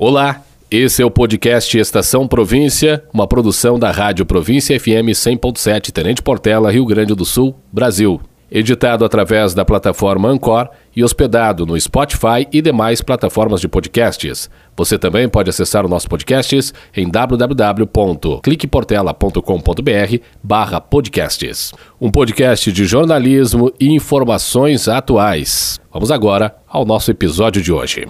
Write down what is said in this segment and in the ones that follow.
Olá, esse é o podcast Estação Província, uma produção da Rádio Província FM 100.7 Tenente Portela, Rio Grande do Sul, Brasil. Editado através da plataforma Ancor e hospedado no Spotify e demais plataformas de podcasts. Você também pode acessar o nosso podcast em www.cliqueportela.com.br barra podcasts. Um podcast de jornalismo e informações atuais. Vamos agora ao nosso episódio de hoje.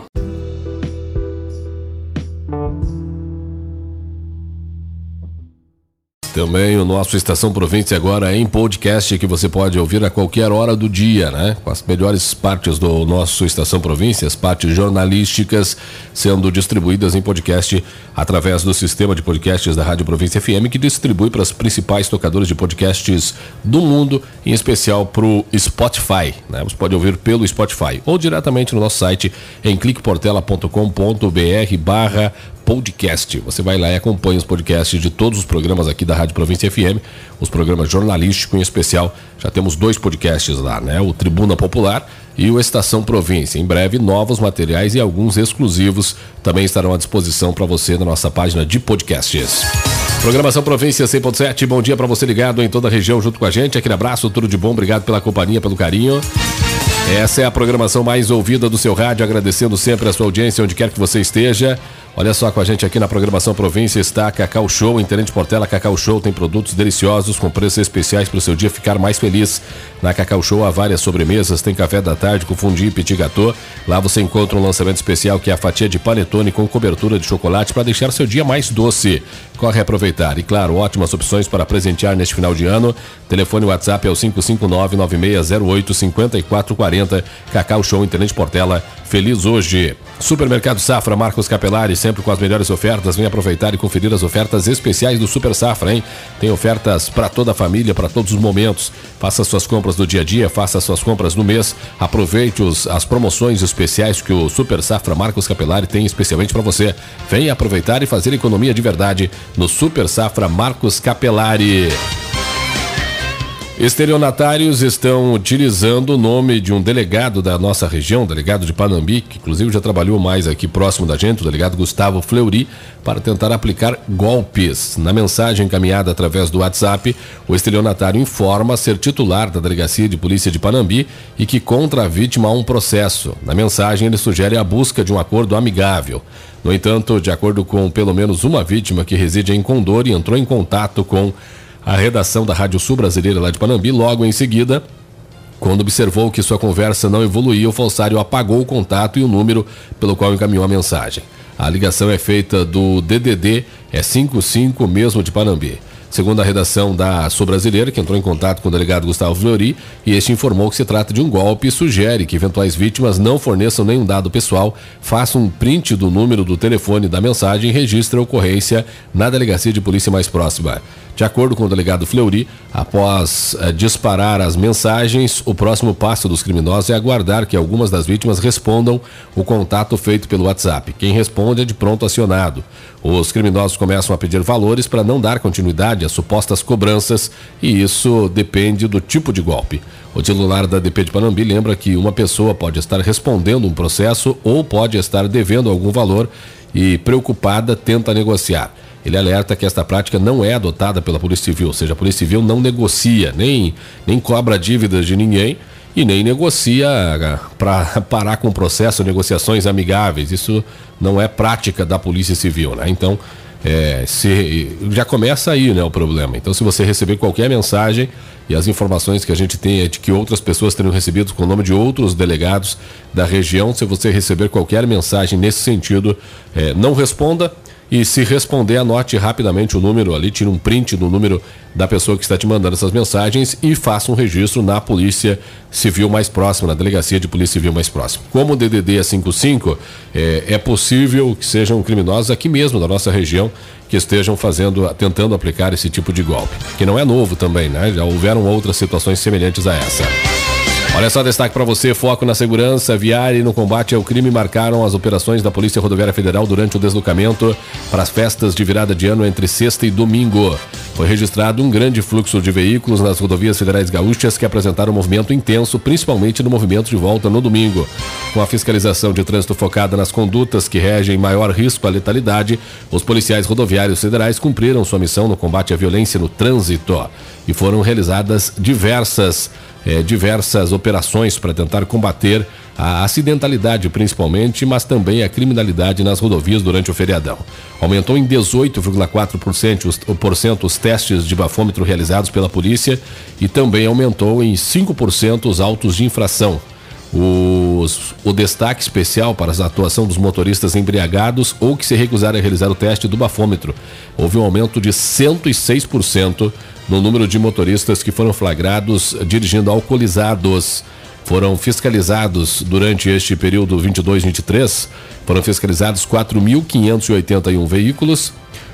Também o nosso Estação Província agora é em podcast que você pode ouvir a qualquer hora do dia, né? Com as melhores partes do nosso Estação Província, as partes jornalísticas sendo distribuídas em podcast através do sistema de podcasts da Rádio Província FM, que distribui para as principais tocadoras de podcasts do mundo, em especial para o Spotify. Né? Você pode ouvir pelo Spotify ou diretamente no nosso site em cliqueportela.com.br barra podcast. Você vai lá e acompanha os podcasts de todos os programas aqui da Rádio Província FM, os programas jornalísticos em especial. Já temos dois podcasts lá, né? O Tribuna Popular e o Estação Província. Em breve, novos materiais e alguns exclusivos também estarão à disposição para você na nossa página de podcasts. Programação Província 100.7, bom dia para você ligado em toda a região junto com a gente. Aquele abraço, tudo de bom, obrigado pela companhia, pelo carinho. Essa é a programação mais ouvida do seu rádio, agradecendo sempre a sua audiência onde quer que você esteja. Olha só, com a gente aqui na programação Província está Cacau Show, em Tenente Portela. Cacau Show tem produtos deliciosos com preços especiais para o seu dia ficar mais feliz. Na Cacau Show há várias sobremesas, tem café da tarde com fundi e petit gâteau. Lá você encontra um lançamento especial que é a fatia de panetone com cobertura de chocolate para deixar seu dia mais doce. Corre aproveitar. E claro, ótimas opções para presentear neste final de ano. Telefone WhatsApp é o 559-9608-5440. Cacau Show Tenente Portela. Feliz hoje. Supermercado Safra, Marcos Capelari, sempre com as melhores ofertas. Vem aproveitar e conferir as ofertas especiais do Super Safra, hein? Tem ofertas para toda a família, para todos os momentos. Faça suas compras do dia a dia, faça suas compras no mês. Aproveite os, as promoções especiais que o Super Safra Marcos Capelari tem especialmente para você. Venha aproveitar e fazer economia de verdade no Super Safra Marcos Capelari. Estelionatários estão utilizando o nome de um delegado da nossa região, delegado de Panambi, que inclusive já trabalhou mais aqui próximo da gente, o delegado Gustavo Fleury, para tentar aplicar golpes. Na mensagem encaminhada através do WhatsApp, o estelionatário informa ser titular da Delegacia de Polícia de Panambi e que contra a vítima há um processo. Na mensagem, ele sugere a busca de um acordo amigável. No entanto, de acordo com pelo menos uma vítima que reside em Condor e entrou em contato com a redação da Rádio Sul Brasileira lá de Panambi. Logo em seguida, quando observou que sua conversa não evoluía, o falsário apagou o contato e o número pelo qual encaminhou a mensagem. A ligação é feita do DDD, é 55 mesmo de Panambi. Segundo a redação da Sul Brasileira, que entrou em contato com o delegado Gustavo Flori, e este informou que se trata de um golpe e sugere que eventuais vítimas não forneçam nenhum dado pessoal, façam um print do número do telefone da mensagem e registrem a ocorrência na delegacia de polícia mais próxima. De acordo com o delegado Fleury, após eh, disparar as mensagens, o próximo passo dos criminosos é aguardar que algumas das vítimas respondam o contato feito pelo WhatsApp. Quem responde é de pronto acionado. Os criminosos começam a pedir valores para não dar continuidade às supostas cobranças e isso depende do tipo de golpe. O titular da DP de Panambi lembra que uma pessoa pode estar respondendo um processo ou pode estar devendo algum valor e, preocupada, tenta negociar. Ele alerta que esta prática não é adotada pela Polícia Civil, ou seja, a Polícia Civil não negocia, nem, nem cobra dívidas de ninguém e nem negocia para parar com o processo, negociações amigáveis. Isso não é prática da Polícia Civil, né? Então, é, se, já começa aí né, o problema. Então, se você receber qualquer mensagem e as informações que a gente tem é de que outras pessoas teriam recebido com o nome de outros delegados da região, se você receber qualquer mensagem nesse sentido, é, não responda e se responder, anote rapidamente o número ali, tira um print do número da pessoa que está te mandando essas mensagens e faça um registro na Polícia Civil mais próxima, na Delegacia de Polícia Civil mais próxima. Como o DDD é 55, é, é possível que sejam criminosos aqui mesmo da nossa região que estejam fazendo, tentando aplicar esse tipo de golpe. Que não é novo também, né? Já houveram outras situações semelhantes a essa. Olha só, destaque para você: foco na segurança viária e no combate ao crime marcaram as operações da Polícia Rodoviária Federal durante o deslocamento para as festas de virada de ano entre sexta e domingo. Foi registrado um grande fluxo de veículos nas rodovias federais gaúchas que apresentaram um movimento intenso, principalmente no movimento de volta no domingo. Com a fiscalização de trânsito focada nas condutas que regem maior risco à letalidade, os policiais rodoviários federais cumpriram sua missão no combate à violência no trânsito e foram realizadas diversas é, diversas operações para tentar combater a acidentalidade principalmente, mas também a criminalidade nas rodovias durante o feriadão. Aumentou em 18,4% os, os testes de bafômetro realizados pela polícia e também aumentou em 5% os autos de infração. Os, o destaque especial para a atuação dos motoristas embriagados ou que se recusaram a realizar o teste do bafômetro. Houve um aumento de 106% no número de motoristas que foram flagrados dirigindo alcoolizados. Foram fiscalizados durante este período 22-23, foram fiscalizados 4.581 veículos.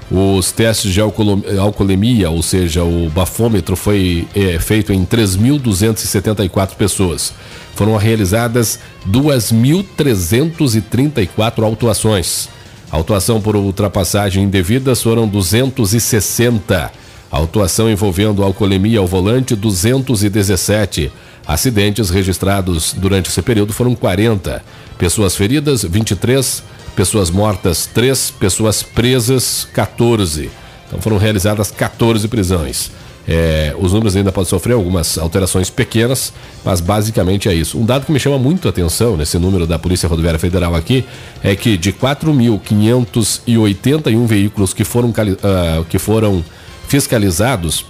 Os testes de alcoolemia, ou seja, o bafômetro, foi é, feito em 3.274 pessoas. Foram realizadas 2.334 autuações. A autuação por ultrapassagem indevida foram 260 Autuação envolvendo alcoolemia ao volante 217. Acidentes registrados durante esse período foram 40. Pessoas feridas 23, pessoas mortas 3, pessoas presas 14. Então foram realizadas 14 prisões. É, os números ainda podem sofrer algumas alterações pequenas, mas basicamente é isso. Um dado que me chama muito a atenção nesse número da Polícia Rodoviária Federal aqui é que de 4.581 veículos que foram, uh, que foram fiscalizados,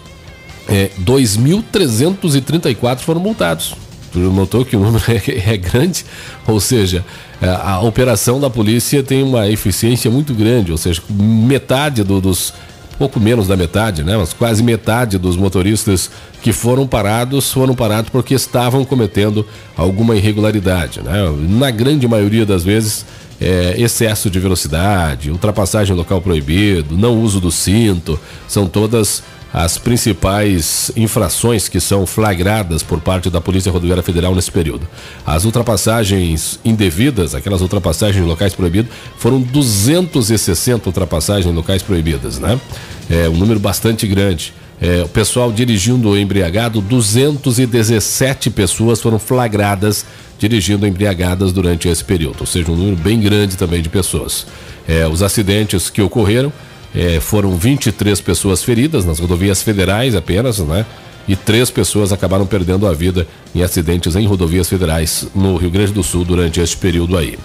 é, 2.334 foram multados. Tu notou que o número é, é grande? Ou seja, a, é, a, operação da polícia tem uma eficiência muito grande, ou seja, metade do, dos. Pouco menos da metade, né? Mas quase metade dos motoristas que foram parados foram parados porque estavam cometendo alguma irregularidade, né? Na grande maioria das vezes é, excesso de velocidade, ultrapassagem local proibido, não uso do cinto, são todas as principais infrações que são flagradas por parte da Polícia Rodoviária Federal nesse período. As ultrapassagens indevidas, aquelas ultrapassagens em locais proibidos, foram 260 ultrapassagens em locais proibidas, né? É um número bastante grande. É, o pessoal dirigindo embriagado, 217 pessoas foram flagradas dirigindo embriagadas durante esse período, ou seja, um número bem grande também de pessoas. É, os acidentes que ocorreram é, foram 23 pessoas feridas nas rodovias federais apenas, né? E três pessoas acabaram perdendo a vida em acidentes em rodovias federais no Rio Grande do Sul durante este período aí.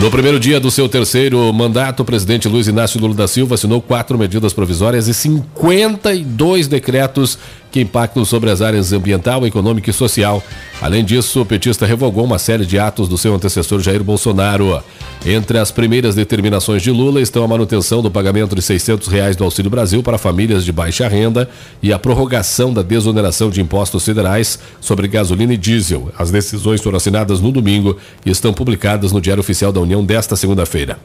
No primeiro dia do seu terceiro mandato, o presidente Luiz Inácio Lula da Silva assinou quatro medidas provisórias e 52 decretos que impactam sobre as áreas ambiental, econômica e social. Além disso, o petista revogou uma série de atos do seu antecessor Jair Bolsonaro. Entre as primeiras determinações de Lula estão a manutenção do pagamento de 600 reais do Auxílio Brasil para famílias de baixa renda e a prorrogação da desoneração de impostos federais sobre gasolina e diesel. As decisões foram assinadas no domingo e estão publicadas no Diário Oficial da União desta segunda-feira.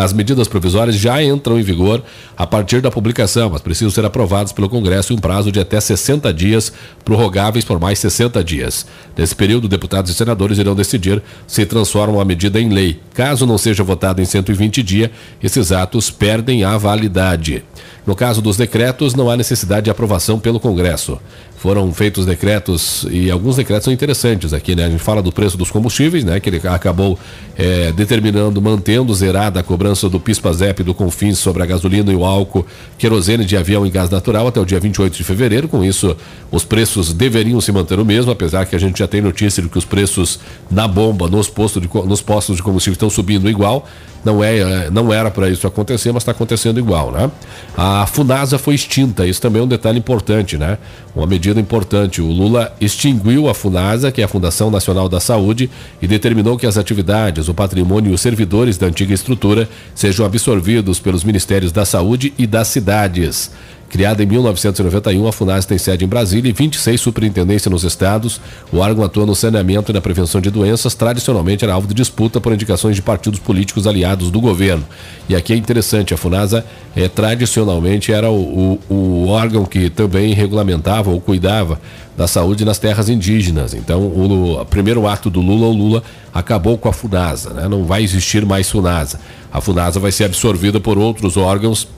As medidas provisórias já entram em vigor a partir da publicação, mas precisam ser aprovadas pelo Congresso em um prazo de até 60 dias, prorrogáveis por mais 60 dias. Nesse período, deputados e senadores irão decidir se transformam a medida em lei. Caso não seja votado em 120 dias, esses atos perdem a validade. No caso dos decretos, não há necessidade de aprovação pelo Congresso foram feitos decretos e alguns decretos são interessantes aqui, né? A gente fala do preço dos combustíveis, né? Que ele acabou é, determinando, mantendo zerada a cobrança do PIS/PASEP do Confins sobre a gasolina e o álcool, querosene de avião e gás natural até o dia 28 de fevereiro. Com isso, os preços deveriam se manter o mesmo, apesar que a gente já tem notícia de que os preços na bomba, nos postos de, nos postos de combustível estão subindo igual. Não, é, é não era para isso acontecer, mas está acontecendo igual, né? A Funasa foi extinta, isso também é um detalhe importante, né? Uma medida importante. O Lula extinguiu a Funasa, que é a Fundação Nacional da Saúde, e determinou que as atividades, o patrimônio e os servidores da antiga estrutura sejam absorvidos pelos Ministérios da Saúde e das cidades. Criada em 1991, a FUNAS tem sede em Brasília e 26 superintendências nos estados. O órgão atua no saneamento e na prevenção de doenças. Tradicionalmente era alvo de disputa por indicações de partidos políticos aliados do governo. E aqui é interessante, a FUNASA é, tradicionalmente era o, o, o órgão que também regulamentava ou cuidava da saúde nas terras indígenas. Então, o, o primeiro ato do Lula, o Lula acabou com a FUNASA, né? não vai existir mais FUNASA. A FUNASA vai ser absorvida por outros órgãos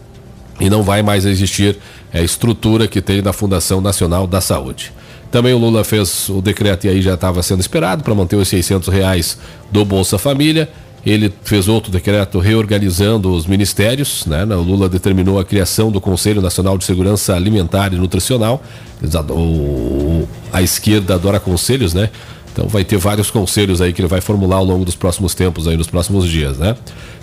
e não vai mais existir a é, estrutura que tem da Fundação Nacional da Saúde. Também o Lula fez o decreto e aí já estava sendo esperado para manter os 600 reais do Bolsa Família. Ele fez outro decreto reorganizando os ministérios. Né? O Lula determinou a criação do Conselho Nacional de Segurança Alimentar e Nutricional. a esquerda adora conselhos, né? Então vai ter vários conselhos aí que ele vai formular ao longo dos próximos tempos, aí nos próximos dias, né?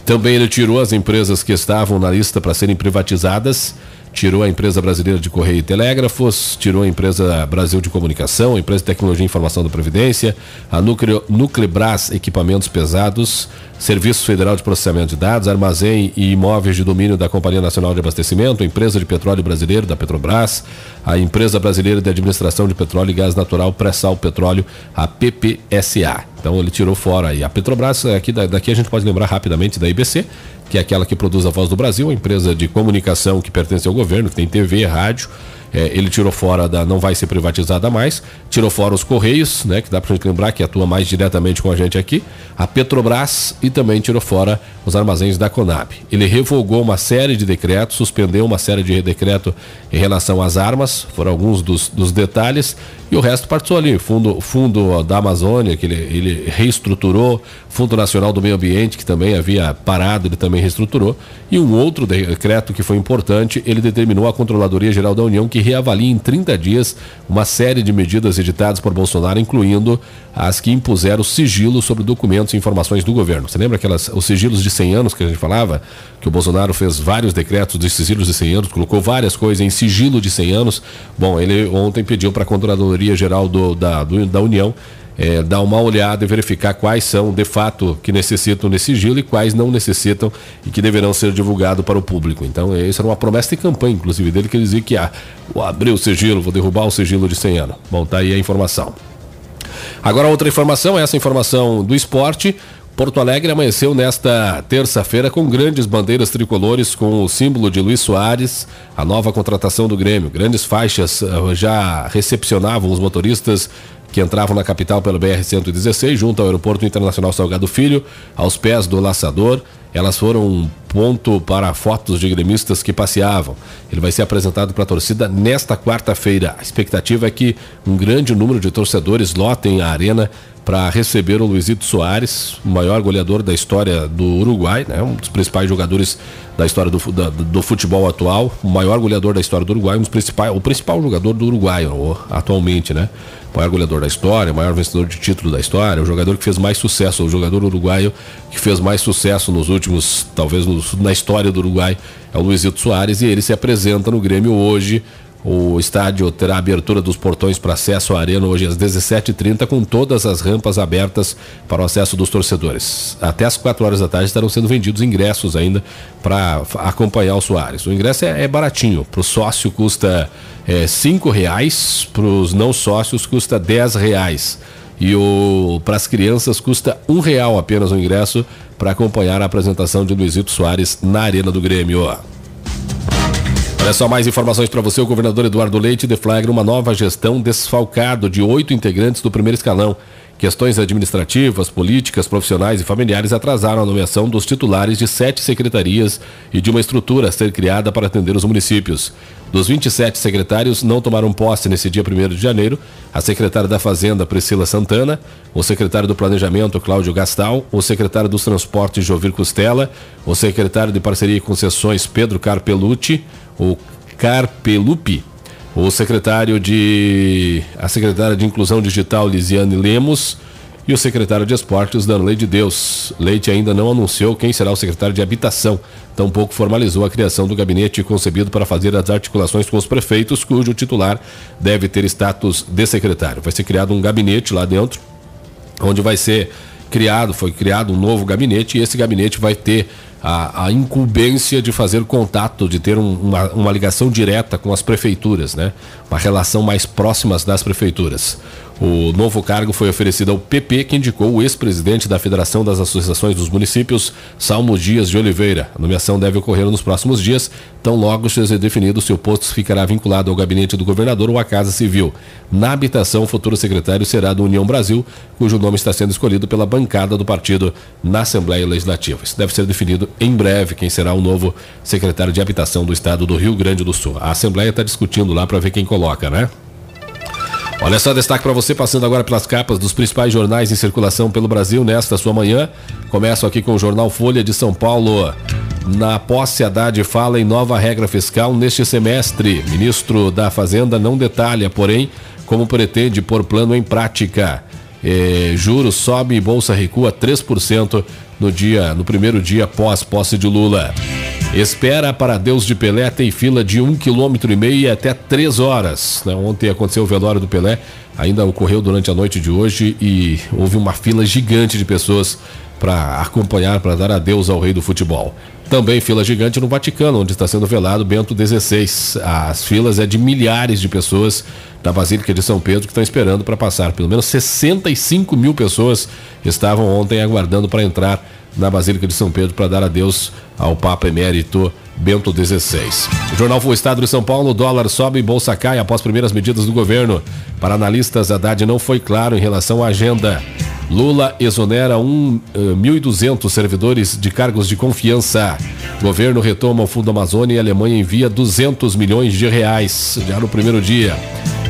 Também ele tirou as empresas que estavam na lista para serem privatizadas, tirou a empresa brasileira de Correio e Telégrafos, tirou a empresa Brasil de Comunicação, a empresa de Tecnologia e Informação da Previdência, a Nuclebras Equipamentos Pesados, Serviço Federal de Processamento de Dados, Armazém e Imóveis de Domínio da Companhia Nacional de Abastecimento, a Empresa de Petróleo Brasileiro da Petrobras, a Empresa Brasileira de Administração de Petróleo e Gás Natural Pré-Sal Petróleo, a PPSA. Então ele tirou fora aí. A Petrobras, aqui, daqui a gente pode lembrar rapidamente da IBC, que é aquela que produz a Voz do Brasil, a empresa de comunicação que pertence ao governo, que tem TV, rádio, é, ele tirou fora da. não vai ser privatizada mais, tirou fora os Correios, né? Que dá gente lembrar que atua mais diretamente com a gente aqui, a Petrobras e também tirou fora os armazéns da Conab. Ele revogou uma série de decretos, suspendeu uma série de decretos em relação às armas, foram alguns dos, dos detalhes, e o resto partiu ali. Fundo, fundo da Amazônia, que ele, ele reestruturou, Fundo Nacional do Meio Ambiente, que também havia parado, ele também reestruturou, e um outro decreto que foi importante, ele determinou a Controladoria Geral da União que reavalie em 30 dias uma série de medidas editadas por Bolsonaro, incluindo as que impuseram sigilo sobre documentos e informações do governo. Você lembra aquelas os sigilos de 100 anos que a gente falava? Que o Bolsonaro fez vários decretos de sigilos de 100 anos, colocou várias coisas em sigilo de 100 anos. Bom, ele ontem pediu para a Controladoria Geral do, da, do, da União é, dar uma olhada e verificar quais são de fato que necessitam desse sigilo e quais não necessitam e que deverão ser divulgados para o público. Então, isso era uma promessa de campanha, inclusive, dele, que ele dizia que ah, vou abrir o sigilo, vou derrubar o sigilo de 100 anos. Bom, tá aí a informação. Agora, outra informação, essa informação do esporte. Porto Alegre amanheceu nesta terça-feira com grandes bandeiras tricolores com o símbolo de Luiz Soares, a nova contratação do Grêmio. Grandes faixas ah, já recepcionavam os motoristas que entravam na capital pelo BR-116, junto ao Aeroporto Internacional Salgado Filho, aos pés do laçador. Elas foram um ponto para fotos de gremistas que passeavam. Ele vai ser apresentado para a torcida nesta quarta-feira. A expectativa é que um grande número de torcedores lotem a arena para receber o Luizito Soares, o maior goleador da história do Uruguai, né? um dos principais jogadores da história do, da, do futebol atual, o maior goleador da história do Uruguai, um dos principais, o principal jogador do Uruguai atualmente, né? Maior goleador da história, maior vencedor de título da história, o jogador que fez mais sucesso, o jogador uruguaio que fez mais sucesso nos últimos, talvez na história do Uruguai, é o Luizito Soares, e ele se apresenta no Grêmio hoje o estádio terá abertura dos portões para acesso à arena hoje às 17h30, com todas as rampas abertas para o acesso dos torcedores. Até às 4 horas da tarde estarão sendo vendidos ingressos ainda para acompanhar o Soares. O ingresso é, é baratinho, para o sócio custa é, cinco reais, para os não sócios custa 10 reais. E para as crianças custa um real apenas o ingresso para acompanhar a apresentação de Luizito Soares na Arena do Grêmio. Olha só mais informações para você. O governador Eduardo Leite deflagra uma nova gestão desfalcado de oito integrantes do primeiro escalão. Questões administrativas, políticas, profissionais e familiares atrasaram a nomeação dos titulares de sete secretarias e de uma estrutura a ser criada para atender os municípios. Dos 27 secretários, não tomaram posse nesse dia 1 de janeiro a secretária da Fazenda, Priscila Santana, o secretário do Planejamento, Cláudio Gastal, o secretário dos Transportes, Jovir Costela, o secretário de Parceria e Concessões, Pedro Carpelucci, o Carpelupi, o secretário de. a secretária de Inclusão Digital, Lisiane Lemos, e o secretário de Esportes, Danley de Deus. Leite ainda não anunciou quem será o secretário de Habitação, tampouco formalizou a criação do gabinete concebido para fazer as articulações com os prefeitos, cujo titular deve ter status de secretário. Vai ser criado um gabinete lá dentro, onde vai ser criado, foi criado um novo gabinete, e esse gabinete vai ter a, a incumbência de fazer contato, de ter um, uma, uma ligação direta com as prefeituras, né? Uma relação mais próxima das prefeituras. O novo cargo foi oferecido ao PP, que indicou o ex-presidente da Federação das Associações dos Municípios, Salmo Dias de Oliveira. A nomeação deve ocorrer nos próximos dias, tão logo seja definido se o posto ficará vinculado ao gabinete do governador ou à Casa Civil. Na habitação, o futuro secretário será do União Brasil, cujo nome está sendo escolhido pela bancada do partido na Assembleia Legislativa. Isso deve ser definido em breve quem será o novo secretário de habitação do estado do Rio Grande do Sul. A Assembleia está discutindo lá para ver quem coloca, né? Olha só, destaque para você, passando agora pelas capas dos principais jornais em circulação pelo Brasil nesta sua manhã. Começo aqui com o jornal Folha de São Paulo. Na posse, Haddad fala em nova regra fiscal neste semestre. Ministro da Fazenda não detalha, porém, como pretende pôr plano em prática. É, juros sobe e bolsa recua 3% no dia, no primeiro dia após posse de Lula. Espera para Deus de Pelé tem fila de um quilômetro e meio até três horas. Né? Ontem aconteceu o velório do Pelé, ainda ocorreu durante a noite de hoje e houve uma fila gigante de pessoas para acompanhar, para dar adeus ao rei do futebol. Também fila gigante no Vaticano, onde está sendo velado Bento XVI. As filas é de milhares de pessoas da Basílica de São Pedro que estão esperando para passar. Pelo menos 65 mil pessoas estavam ontem aguardando para entrar na Basílica de São Pedro para dar adeus ao Papa Emérito Bento XVI. O jornal foi Estado de São Paulo, dólar sobe e bolsa cai após primeiras medidas do governo. Para analistas, Haddad não foi claro em relação à agenda. Lula exonera 1.200 uh, servidores de cargos de confiança. Governo retoma o Fundo Amazônia e a Alemanha envia 200 milhões de reais já no primeiro dia.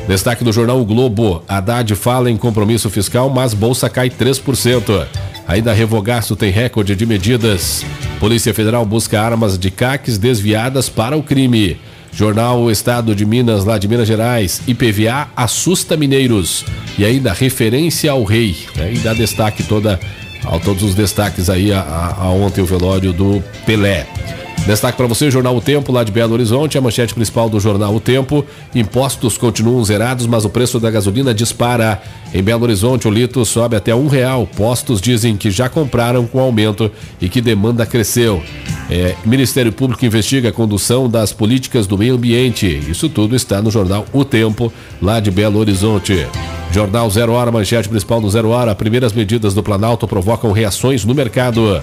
Destaque do jornal o Globo. Haddad fala em compromisso fiscal, mas bolsa cai 3%. Ainda Revogaço tem recorde de medidas. Polícia Federal busca armas de caques desviadas para o crime. Jornal Estado de Minas, lá de Minas Gerais. IPVA assusta mineiros. E ainda referência ao rei. Né? E dá destaque toda, a todos os destaques aí a, a, a ontem o velório do Pelé. Destaque para você, Jornal O Tempo, lá de Belo Horizonte, a manchete principal do Jornal O Tempo. Impostos continuam zerados, mas o preço da gasolina dispara. Em Belo Horizonte, o litro sobe até um real. Postos dizem que já compraram com aumento e que demanda cresceu. É, Ministério Público investiga a condução das políticas do meio ambiente. Isso tudo está no Jornal O Tempo, lá de Belo Horizonte. Jornal Zero Hora, manchete principal do Zero Hora. Primeiras medidas do Planalto provocam reações no mercado.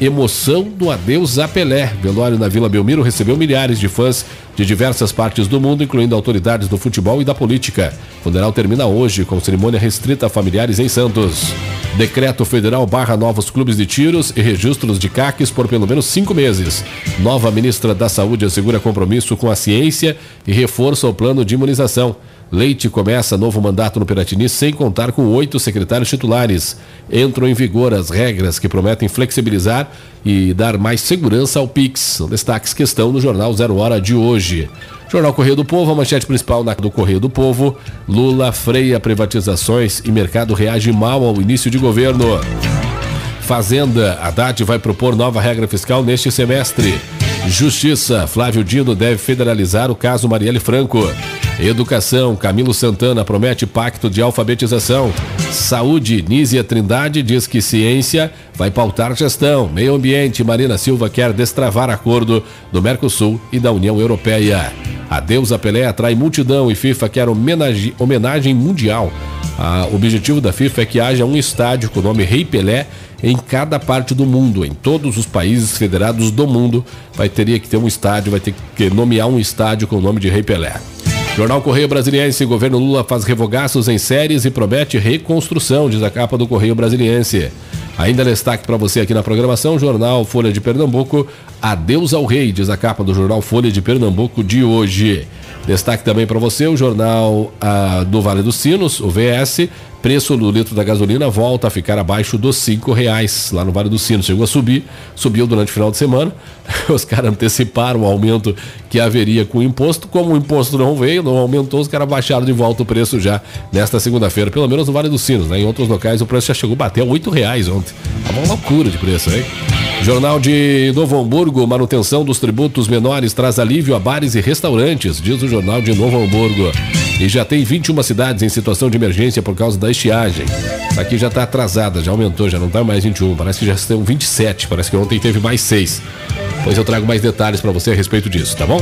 Emoção do adeus a Pelé. Velório na Vila Belmiro recebeu milhares de fãs de diversas partes do mundo, incluindo autoridades do futebol e da política. O funeral termina hoje com cerimônia restrita a familiares em Santos. Decreto federal barra novos clubes de tiros e registros de CACs por pelo menos cinco meses. Nova ministra da Saúde assegura compromisso com a ciência e reforça o plano de imunização. Leite começa novo mandato no Piratini sem contar com oito secretários titulares. Entram em vigor as regras que prometem flexibilizar e dar mais segurança ao PIX. Destaques que estão no Jornal Zero Hora de hoje. Jornal Correio do Povo, a manchete principal do Correio do Povo. Lula freia privatizações e mercado reage mal ao início de governo. Fazenda, Haddad vai propor nova regra fiscal neste semestre. Justiça, Flávio Dino deve federalizar o caso Marielle Franco. Educação, Camilo Santana promete pacto de alfabetização. Saúde, Nízia Trindade diz que ciência vai pautar gestão. Meio Ambiente, Marina Silva quer destravar acordo do Mercosul e da União Europeia. A Pelé atrai multidão e FIFA quer homenagem, homenagem mundial. O objetivo da FIFA é que haja um estádio com o nome Rei Pelé em cada parte do mundo, em todos os países federados do mundo, vai teria que ter um estádio, vai ter que nomear um estádio com o nome de Rei Pelé. Jornal Correio Brasiliense, governo Lula faz revogaços em séries e promete reconstrução, diz a capa do Correio Brasiliense. Ainda destaque para você aqui na programação, Jornal Folha de Pernambuco, Adeus ao Rei, diz a capa do Jornal Folha de Pernambuco de hoje. Destaque também para você o Jornal ah, do Vale dos Sinos, o VS, Preço do litro da gasolina volta a ficar abaixo dos cinco reais lá no Vale do Sino. Chegou a subir, subiu durante o final de semana. Os caras anteciparam o aumento que haveria com o imposto. Como o imposto não veio, não aumentou, os caras baixaram de volta o preço já nesta segunda-feira, pelo menos no Vale do Sinos. Né? Em outros locais o preço já chegou a bater oito reais ontem. É uma loucura de preço, hein? Jornal de Novo Hamburgo, manutenção dos tributos menores traz alívio a bares e restaurantes, diz o Jornal de Novo Hamburgo. E já tem 21 cidades em situação de emergência por causa da estiagem. Aqui já está atrasada, já aumentou, já não está mais 21, parece que já estão 27, parece que ontem teve mais 6. Pois eu trago mais detalhes para você a respeito disso, tá bom?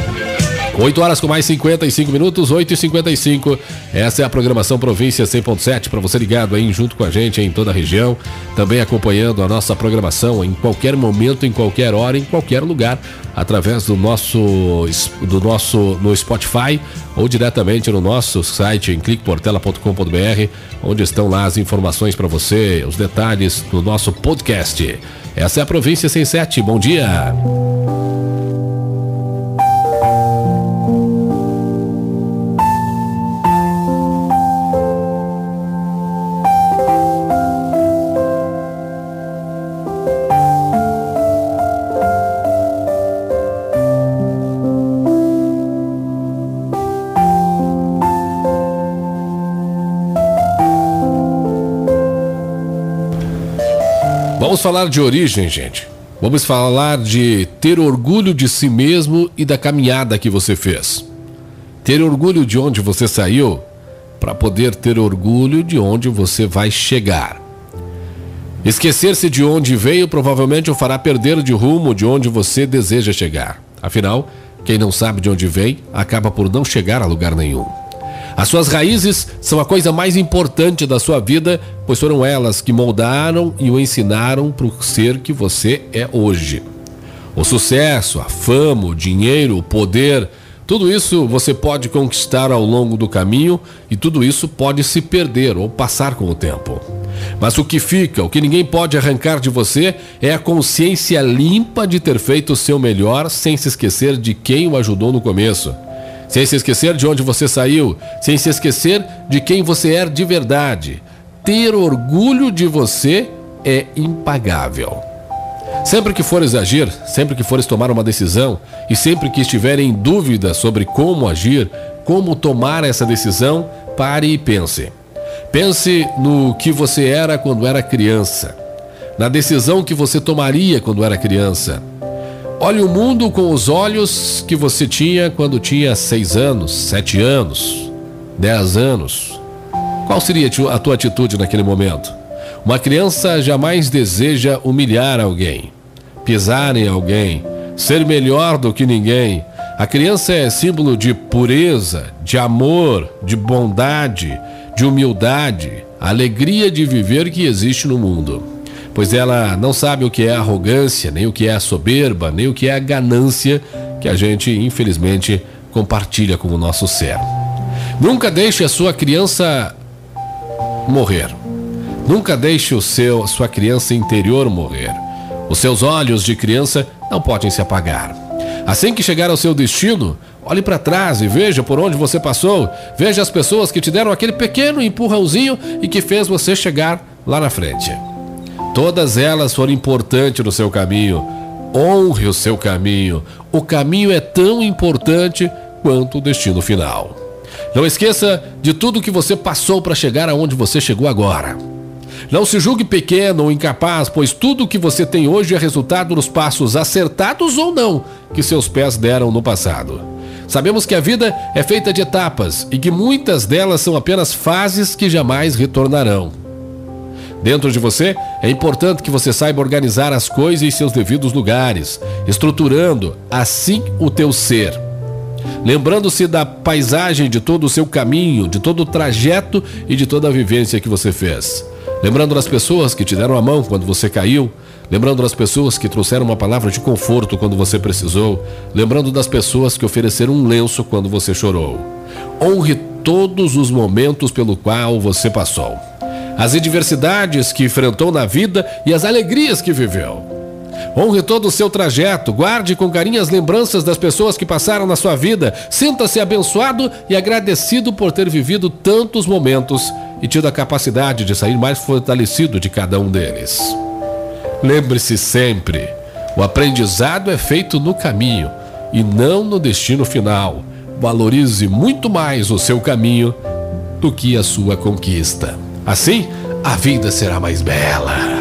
8 horas com mais 55 minutos, 8 e 55 Essa é a programação Província 100.7 para você ligado aí junto com a gente em toda a região. Também acompanhando a nossa programação em qualquer momento, em qualquer hora, em qualquer lugar, através do nosso, do nosso no Spotify ou diretamente no nosso site em cliqueportela.com.br, onde estão lá as informações para você, os detalhes do nosso podcast. Essa é a Província 107. Bom dia. Falar de origem, gente. Vamos falar de ter orgulho de si mesmo e da caminhada que você fez. Ter orgulho de onde você saiu para poder ter orgulho de onde você vai chegar. Esquecer-se de onde veio provavelmente o fará perder de rumo de onde você deseja chegar. Afinal, quem não sabe de onde vem acaba por não chegar a lugar nenhum. As suas raízes são a coisa mais importante da sua vida, pois foram elas que moldaram e o ensinaram para o ser que você é hoje. O sucesso, a fama, o dinheiro, o poder, tudo isso você pode conquistar ao longo do caminho e tudo isso pode se perder ou passar com o tempo. Mas o que fica, o que ninguém pode arrancar de você, é a consciência limpa de ter feito o seu melhor sem se esquecer de quem o ajudou no começo sem se esquecer de onde você saiu, sem se esquecer de quem você é de verdade. Ter orgulho de você é impagável. Sempre que fores agir, sempre que fores tomar uma decisão e sempre que estiver em dúvida sobre como agir, como tomar essa decisão, pare e pense. Pense no que você era quando era criança, na decisão que você tomaria quando era criança Olhe o mundo com os olhos que você tinha quando tinha seis anos, sete anos, dez anos. Qual seria a tua atitude naquele momento? Uma criança jamais deseja humilhar alguém, pisar em alguém, ser melhor do que ninguém. A criança é símbolo de pureza, de amor, de bondade, de humildade, alegria de viver que existe no mundo pois ela não sabe o que é arrogância, nem o que é a soberba, nem o que é a ganância que a gente, infelizmente, compartilha com o nosso ser. Nunca deixe a sua criança morrer. Nunca deixe o seu, sua criança interior morrer. Os seus olhos de criança não podem se apagar. Assim que chegar ao seu destino, olhe para trás e veja por onde você passou. Veja as pessoas que te deram aquele pequeno empurrãozinho e que fez você chegar lá na frente. Todas elas foram importantes no seu caminho. Honre o seu caminho. O caminho é tão importante quanto o destino final. Não esqueça de tudo que você passou para chegar aonde você chegou agora. Não se julgue pequeno ou incapaz, pois tudo o que você tem hoje é resultado dos passos acertados ou não que seus pés deram no passado. Sabemos que a vida é feita de etapas e que muitas delas são apenas fases que jamais retornarão. Dentro de você, é importante que você saiba organizar as coisas em seus devidos lugares, estruturando assim o teu ser. Lembrando-se da paisagem de todo o seu caminho, de todo o trajeto e de toda a vivência que você fez. Lembrando das pessoas que te deram a mão quando você caiu, lembrando das pessoas que trouxeram uma palavra de conforto quando você precisou, lembrando das pessoas que ofereceram um lenço quando você chorou. Honre todos os momentos pelo qual você passou as adversidades que enfrentou na vida e as alegrias que viveu. Honre todo o seu trajeto, guarde com carinho as lembranças das pessoas que passaram na sua vida, sinta-se abençoado e agradecido por ter vivido tantos momentos e tido a capacidade de sair mais fortalecido de cada um deles. Lembre-se sempre: o aprendizado é feito no caminho e não no destino final. Valorize muito mais o seu caminho do que a sua conquista. Assim, a vida será mais bela.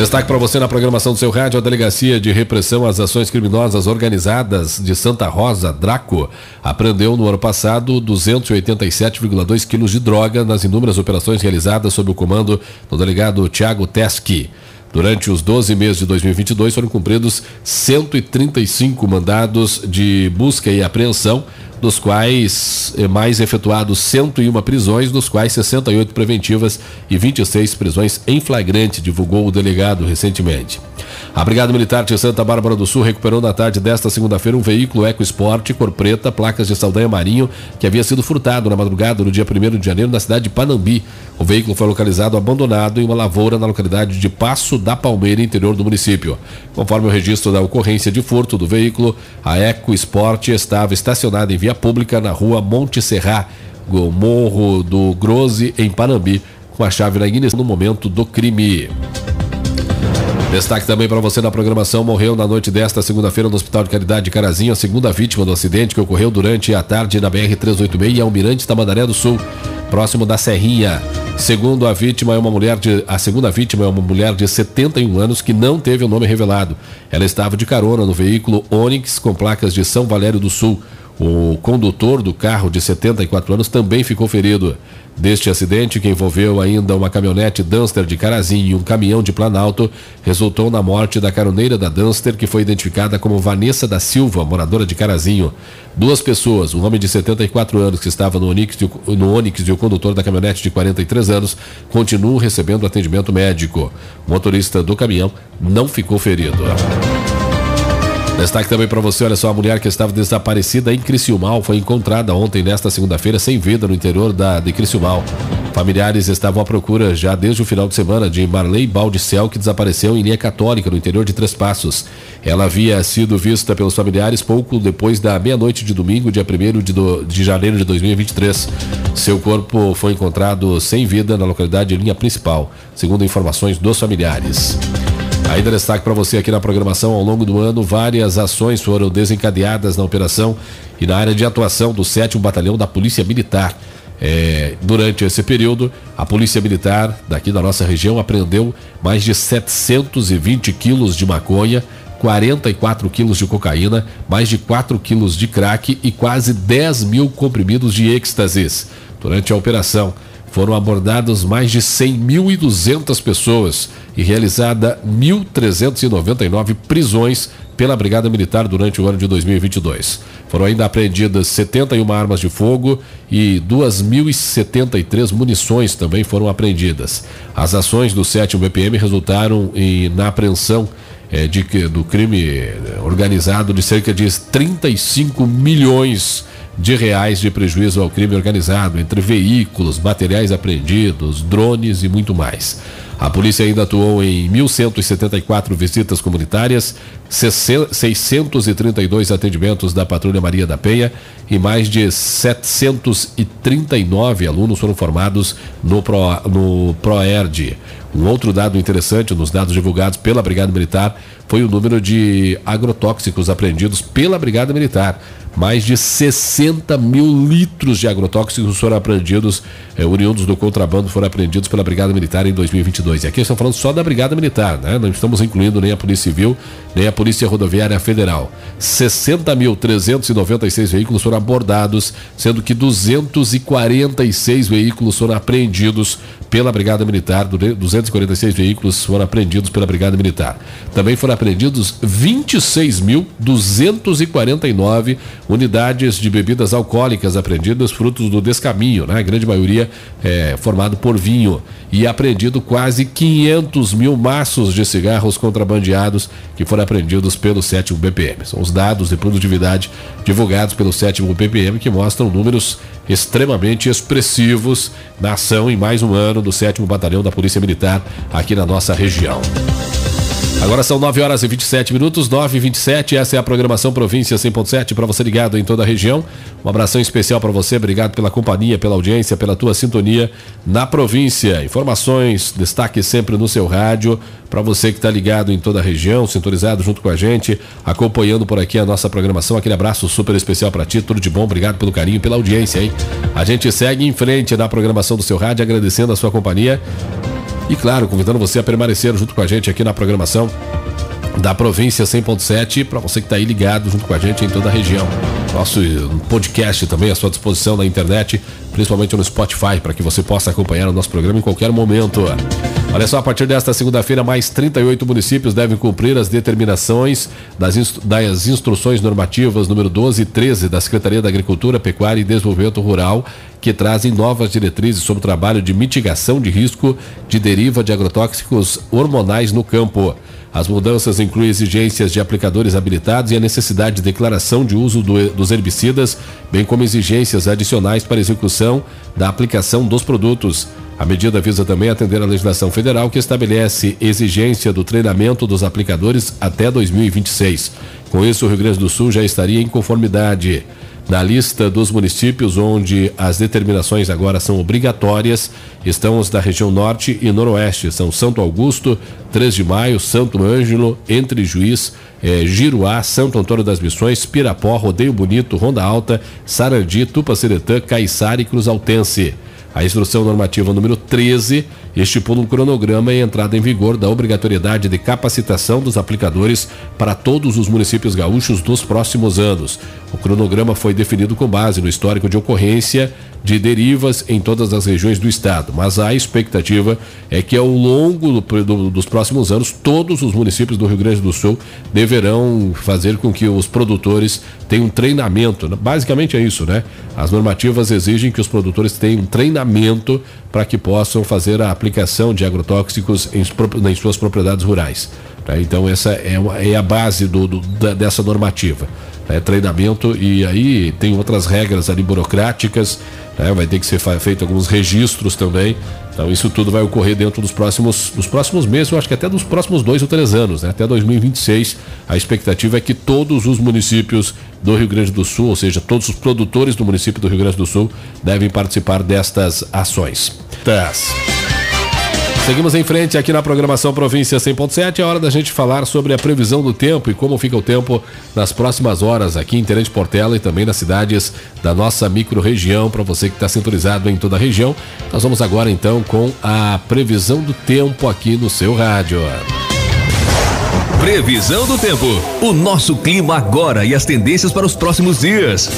Destaque para você na programação do seu rádio, a Delegacia de Repressão às Ações Criminosas Organizadas de Santa Rosa, Draco, apreendeu no ano passado 287,2 quilos de droga nas inúmeras operações realizadas sob o comando do delegado Tiago Teski. Durante os 12 meses de 2022 foram cumpridos 135 mandados de busca e apreensão dos quais eh, mais efetuados 101 prisões, dos quais 68 preventivas e 26 prisões em flagrante, divulgou o delegado recentemente. A Brigada Militar de Santa Bárbara do Sul recuperou na tarde desta segunda-feira um veículo EcoSport cor preta, placas de Saldanha Marinho, que havia sido furtado na madrugada do dia 1 de janeiro na cidade de Panambi. O veículo foi localizado abandonado em uma lavoura na localidade de Passo da Palmeira, interior do município. Conforme o registro da ocorrência de furto do veículo, a EcoSport estava estacionada em via pública na rua Monte Serra, Morro do Grose, em Panambi, com a chave na ignição no momento do crime. Destaque também para você na programação: morreu na noite desta segunda-feira no Hospital de Caridade de Carazinho a segunda vítima do acidente que ocorreu durante a tarde na BR-386 em Almirante Tamandaré do Sul, próximo da Serrinha. Segundo a vítima, é uma mulher de a segunda vítima é uma mulher de 71 anos que não teve o nome revelado. Ela estava de carona no veículo Onix com placas de São Valério do Sul. O condutor do carro, de 74 anos, também ficou ferido. Deste acidente, que envolveu ainda uma caminhonete Duster de Carazinho e um caminhão de Planalto, resultou na morte da caroneira da Duster, que foi identificada como Vanessa da Silva, moradora de Carazinho. Duas pessoas, um homem de 74 anos que estava no Onix, no Onix e o condutor da caminhonete de 43 anos, continuam recebendo atendimento médico. O motorista do caminhão não ficou ferido. Destaque também para você, olha só, a mulher que estava desaparecida em Criciúmal foi encontrada ontem, nesta segunda-feira, sem vida no interior da, de Criciúmal. Familiares estavam à procura já desde o final de semana de Marley Baldicel, que desapareceu em linha católica no interior de Três Passos. Ela havia sido vista pelos familiares pouco depois da meia-noite de domingo, dia 1 de, do, de janeiro de 2023. Seu corpo foi encontrado sem vida na localidade de linha principal, segundo informações dos familiares. Ainda destaque para você aqui na programação, ao longo do ano, várias ações foram desencadeadas na operação e na área de atuação do 7 Batalhão da Polícia Militar. É, durante esse período, a Polícia Militar daqui da nossa região apreendeu mais de 720 quilos de maconha, 44 quilos de cocaína, mais de 4 quilos de crack e quase 10 mil comprimidos de êxtases. Durante a operação, foram abordados mais de 100.200 pessoas e realizada 1.399 prisões pela Brigada Militar durante o ano de 2022. Foram ainda apreendidas 71 armas de fogo e 2.073 munições também foram apreendidas. As ações do 7 BPM resultaram em, na apreensão é, de, do crime eh, organizado de cerca de 35 milhões de reais de prejuízo ao crime organizado, entre veículos, materiais apreendidos, drones e muito mais. A polícia ainda atuou em 1.174 visitas comunitárias, 632 atendimentos da Patrulha Maria da Penha e mais de 739 alunos foram formados no, Pro, no ProERD. Um outro dado interessante nos dados divulgados pela Brigada Militar foi o número de agrotóxicos apreendidos pela Brigada Militar. Mais de 60 mil litros de agrotóxicos foram apreendidos, eh, oriundos do contrabando, foram apreendidos pela Brigada Militar em 2022. E aqui estamos falando só da Brigada Militar, né? Não estamos incluindo nem a Polícia Civil, nem a Polícia Rodoviária Federal. 60.396 veículos foram abordados, sendo que 246 veículos foram apreendidos pela Brigada Militar, 246 veículos foram apreendidos pela Brigada Militar. Também foram apreendidos 26.249 unidades de bebidas alcoólicas apreendidas, frutos do descaminho, né? a grande maioria é, formado por vinho. E apreendido quase 500 mil maços de cigarros contrabandeados que foram apreendidos pelo 7 BPM. São os dados de produtividade divulgados pelo 7 BPM que mostram números extremamente expressivos na ação em mais um ano do 7 Batalhão da Polícia Militar aqui na nossa região. Agora são 9 horas e 27 minutos, 9 e 27. Essa é a programação Província 100.7 para você ligado em toda a região. Um abração especial para você, obrigado pela companhia, pela audiência, pela tua sintonia na província. Informações, destaque sempre no seu rádio. Para você que está ligado em toda a região, sintonizado junto com a gente, acompanhando por aqui a nossa programação. Aquele abraço super especial para ti, tudo de bom, obrigado pelo carinho, pela audiência, hein? A gente segue em frente na programação do seu rádio, agradecendo a sua companhia E claro, convidando você a permanecer junto com a gente aqui na programação da província 100.7 para você que está aí ligado junto com a gente em toda a região. Nosso podcast também à sua disposição na internet, principalmente no Spotify, para que você possa acompanhar o nosso programa em qualquer momento. Olha só, a partir desta segunda-feira, mais 38 municípios devem cumprir as determinações das, instru das instruções normativas número 12 e 13 da Secretaria da Agricultura, Pecuária e Desenvolvimento Rural, que trazem novas diretrizes sobre o trabalho de mitigação de risco de deriva de agrotóxicos hormonais no campo. As mudanças incluem exigências de aplicadores habilitados e a necessidade de declaração de uso do, dos herbicidas, bem como exigências adicionais para execução da aplicação dos produtos. A medida visa também atender a legislação federal que estabelece exigência do treinamento dos aplicadores até 2026. Com isso, o Rio Grande do Sul já estaria em conformidade. Na lista dos municípios onde as determinações agora são obrigatórias estão os da região norte e noroeste. São Santo Augusto, 3 de Maio, Santo Ângelo, Entre Juiz, eh, Giruá, Santo Antônio das Missões, Pirapó, Rodeio Bonito, Ronda Alta, Sarandi, Tupaciretã, Caiçara e Cruz Altense. A instrução normativa número 13 estipula um cronograma e entrada em vigor da obrigatoriedade de capacitação dos aplicadores para todos os municípios gaúchos nos próximos anos. O cronograma foi definido com base no histórico de ocorrência de derivas em todas as regiões do estado, mas a expectativa é que ao longo do, do, dos próximos anos todos os municípios do Rio Grande do Sul deverão fazer com que os produtores tenham treinamento. Basicamente é isso, né? As normativas exigem que os produtores tenham treinamento para que possam fazer a aplicação de agrotóxicos em, em suas propriedades rurais. Tá? Então essa é, uma, é a base do, do, dessa normativa. É treinamento e aí tem outras regras ali burocráticas né? vai ter que ser feito alguns registros também. Então isso tudo vai ocorrer dentro dos próximos, dos próximos meses, eu acho que até dos próximos dois ou três anos, né? até 2026. A expectativa é que todos os municípios do Rio Grande do Sul, ou seja, todos os produtores do município do Rio Grande do Sul, devem participar destas ações. Tas. Seguimos em frente aqui na programação Província 100.7. É hora da gente falar sobre a previsão do tempo e como fica o tempo nas próximas horas aqui em Tenente Portela e também nas cidades da nossa micro-região. Para você que está sintonizado em toda a região, nós vamos agora então com a previsão do tempo aqui no seu rádio. Previsão do tempo. O nosso clima agora e as tendências para os próximos dias.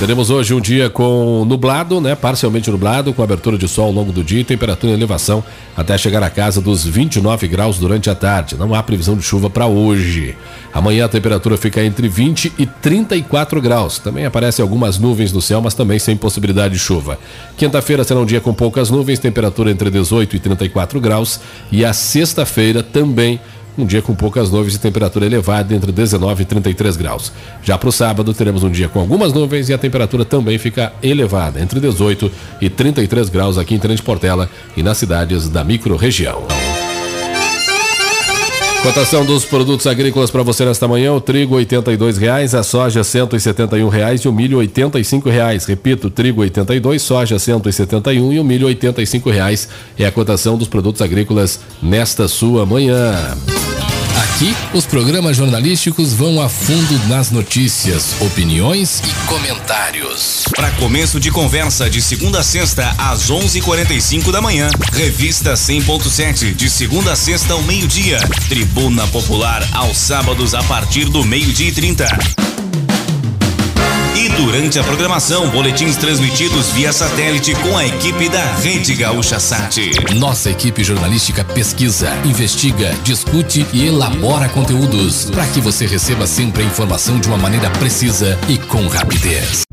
Teremos hoje um dia com nublado, né? Parcialmente nublado, com abertura de sol ao longo do dia e temperatura em elevação até chegar à casa dos 29 graus durante a tarde. Não há previsão de chuva para hoje. Amanhã a temperatura fica entre 20 e 34 graus. Também aparecem algumas nuvens no céu, mas também sem possibilidade de chuva. Quinta-feira será um dia com poucas nuvens, temperatura entre 18 e 34 graus. E a sexta-feira também um dia com poucas nuvens e temperatura elevada entre 19 e 33 graus. Já para o sábado teremos um dia com algumas nuvens e a temperatura também fica elevada entre 18 e 33 graus aqui em Trente Portela e nas cidades da microrregião. Cotação dos produtos agrícolas para você nesta manhã: o trigo R$ reais, a soja R$ reais e o milho R$ reais. Repito, trigo 82, soja 171 e o milho R$ reais é a cotação dos produtos agrícolas nesta sua manhã. Aqui, os programas jornalísticos vão a fundo nas notícias, opiniões e comentários. Para começo de conversa de segunda a sexta às 11:45 da manhã. Revista 100.7 de segunda a sexta ao meio-dia. Tribuna Popular aos sábados a partir do meio-dia e 30. E durante a programação, boletins transmitidos via satélite com a equipe da Rede Gaúcha Sat. Nossa equipe jornalística pesquisa, investiga, discute e elabora conteúdos para que você receba sempre a informação de uma maneira precisa e com rapidez.